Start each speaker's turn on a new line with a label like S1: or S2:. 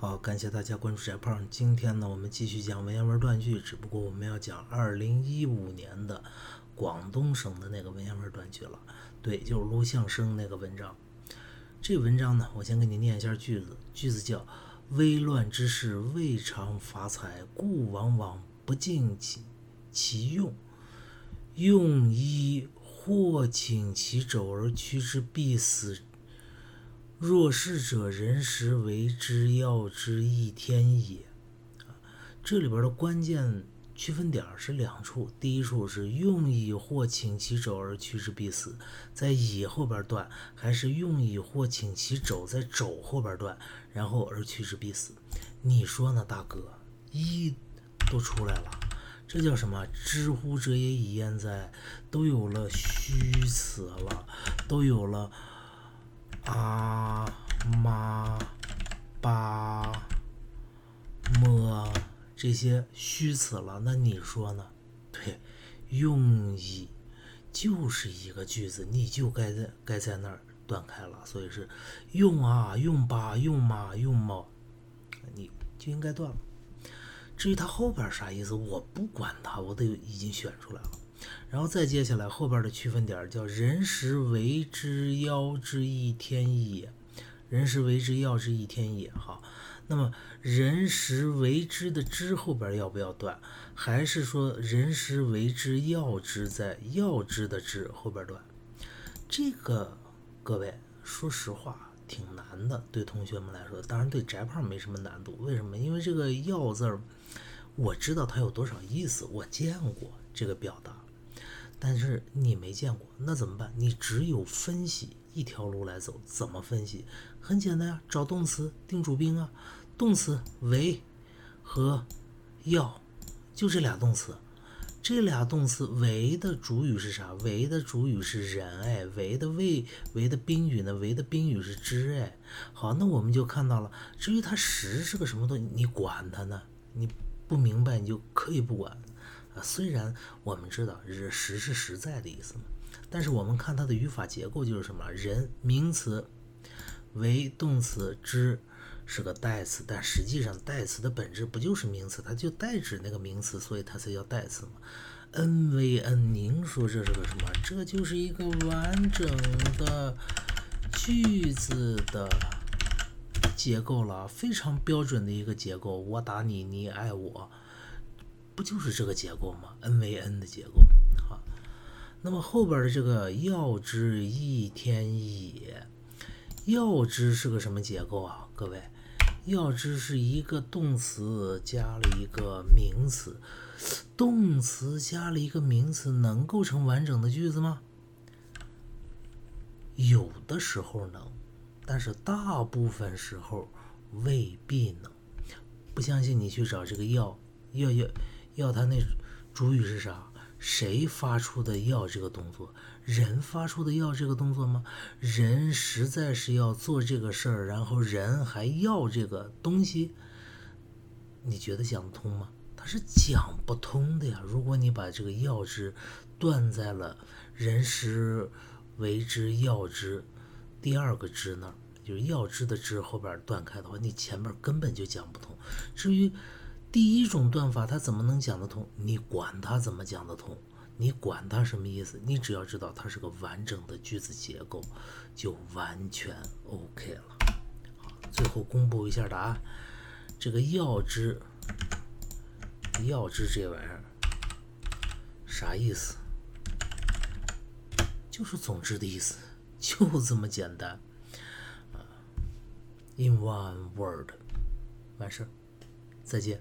S1: 好，感谢大家关注翟胖。今天呢，我们继续讲文言文断句，只不过我们要讲二零一五年的广东省的那个文言文断句了。对，就是陆象升那个文章。这文章呢，我先给你念一下句子。句子叫“危乱之事，未尝发财，故往往不尽其其用。用一或请其肘而屈之，必死。”若是者，人时为之要之，亦天也。这里边的关键区分点是两处，第一处是用以或请其肘而屈之必死，在以后边断，还是用以或请其肘在肘后边断，然后而屈之必死？你说呢，大哥？一都出来了，这叫什么？知乎者也已焉哉？都有了虚词了，都有了。啊妈巴么这些虚词了，那你说呢？对，用以就是一个句子，你就该在该在那儿断开了，所以是用啊用吧用嘛用么，你就应该断了。至于它后边啥意思，我不管它，我都已经选出来了。然后再接下来后边的区分点叫“人时为之要之，一天也”。人时为之要之，一天也。好，那么“人时为之”的“之”后边要不要断？还是说“人时为之要之”在“要之”的“之”后边断？这个各位说实话挺难的，对同学们来说，当然对翟胖没什么难度。为什么？因为这个“要”字儿，我知道它有多少意思，我见过这个表达。但是你没见过，那怎么办？你只有分析一条路来走。怎么分析？很简单呀，找动词定主宾啊。动词为和要，就这俩动词。这俩动词为的主语是啥？为的主语是人，哎，为的为为的宾语呢？为的宾语是之，哎。好，那我们就看到了。至于它实是个什么东西，你管它呢？你不明白，你就可以不管。啊，虽然我们知道“日实”是实在的意思嘛，但是我们看它的语法结构就是什么？人名词为动词，之是个代词，但实际上代词的本质不就是名词？它就代指那个名词，所以它才叫代词嘛。n 为 n，您说这是个什么？这就是一个完整的句子的结构了，非常标准的一个结构。我打你，你爱我。不就是这个结构吗？n 为 n 的结构，好。那么后边的这个要之亦天也，要之是个什么结构啊？各位，要之是一个动词加了一个名词，动词加了一个名词能构成完整的句子吗？有的时候能，但是大部分时候未必能。不相信你去找这个要要要。要它那主语是啥？谁发出的要这个动作？人发出的要这个动作吗？人实在是要做这个事儿，然后人还要这个东西，你觉得讲得通吗？它是讲不通的呀！如果你把这个要之断在了人时为之要之第二个之那儿，就是要之的之后边断开的话，你前面根本就讲不通。至于。第一种断法，它怎么能讲得通？你管它怎么讲得通？你管它什么意思？你只要知道它是个完整的句子结构，就完全 OK 了。好，最后公布一下答案。这个要知，要知这玩意儿啥意思？就是总之的意思，就这么简单。啊，In one word，完事儿，再见。